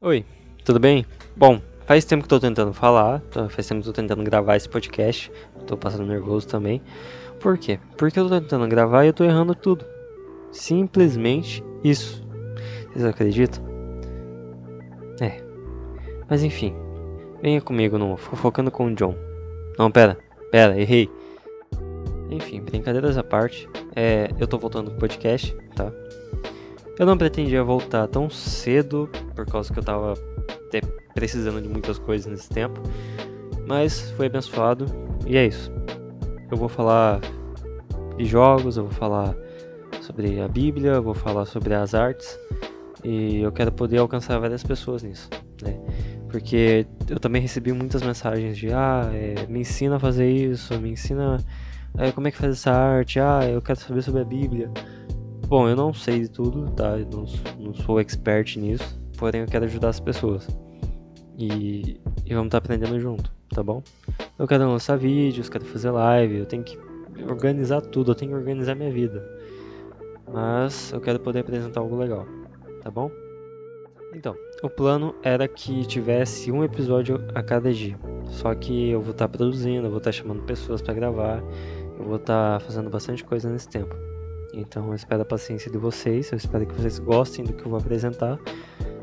Oi, tudo bem? Bom, faz tempo que tô tentando falar, tá? faz tempo que tô tentando gravar esse podcast, tô passando nervoso também. Por quê? Porque eu tô tentando gravar e eu tô errando tudo. Simplesmente isso. Vocês acreditam? É. Mas enfim, venha comigo no Fofocando com o John. Não, pera, pera, errei. Enfim, brincadeiras à parte, é, eu tô voltando pro podcast, tá? Eu não pretendia voltar tão cedo, por causa que eu tava precisando de muitas coisas nesse tempo. Mas foi abençoado e é isso. Eu vou falar de jogos, eu vou falar sobre a Bíblia, eu vou falar sobre as artes e eu quero poder alcançar várias pessoas nisso, né? Porque eu também recebi muitas mensagens de ah, é, me ensina a fazer isso, me ensina é, como é que faz essa arte, ah, eu quero saber sobre a Bíblia. Bom, eu não sei de tudo, tá? Eu não, não sou expert nisso, porém eu quero ajudar as pessoas. E, e vamos estar tá aprendendo junto, tá bom? Eu quero lançar vídeos, quero fazer live, eu tenho que organizar tudo, eu tenho que organizar minha vida. Mas eu quero poder apresentar algo legal, tá bom? Então, o plano era que tivesse um episódio a cada dia. Só que eu vou estar tá produzindo, eu vou estar tá chamando pessoas para gravar, eu vou estar tá fazendo bastante coisa nesse tempo. Então eu espero a paciência de vocês, eu espero que vocês gostem do que eu vou apresentar.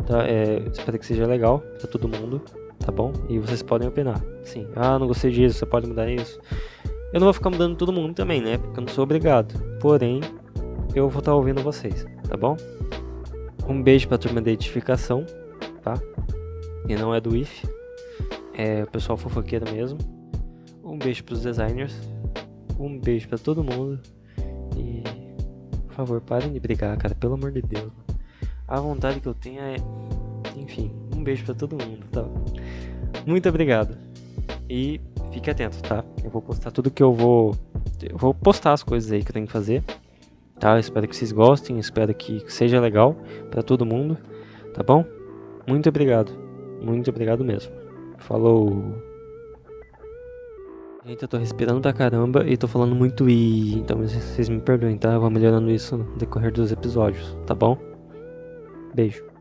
Tá? É, espero que seja legal para todo mundo, tá bom? E vocês podem opinar. Sim, ah, não gostei disso, você pode mudar isso. Eu não vou ficar mudando todo mundo também, né? Porque eu não sou obrigado. Porém, eu vou estar tá ouvindo vocês, tá bom? Um beijo pra turma da edificação, tá? E não é do IF, é o pessoal fofoqueiro mesmo. Um beijo pros designers. Um beijo para todo mundo. Por favor, parem de brigar, cara, pelo amor de Deus. A vontade que eu tenho é. Enfim, um beijo para todo mundo, tá? Muito obrigado. E fique atento, tá? Eu vou postar tudo que eu vou. Eu vou postar as coisas aí que eu tenho que fazer. Tá? Eu espero que vocês gostem, espero que seja legal para todo mundo, tá bom? Muito obrigado. Muito obrigado mesmo. Falou. Gente, eu tô respirando pra caramba e tô falando muito i, então vocês me perdoem, tá? Eu vou melhorando isso no decorrer dos episódios, tá bom? Beijo.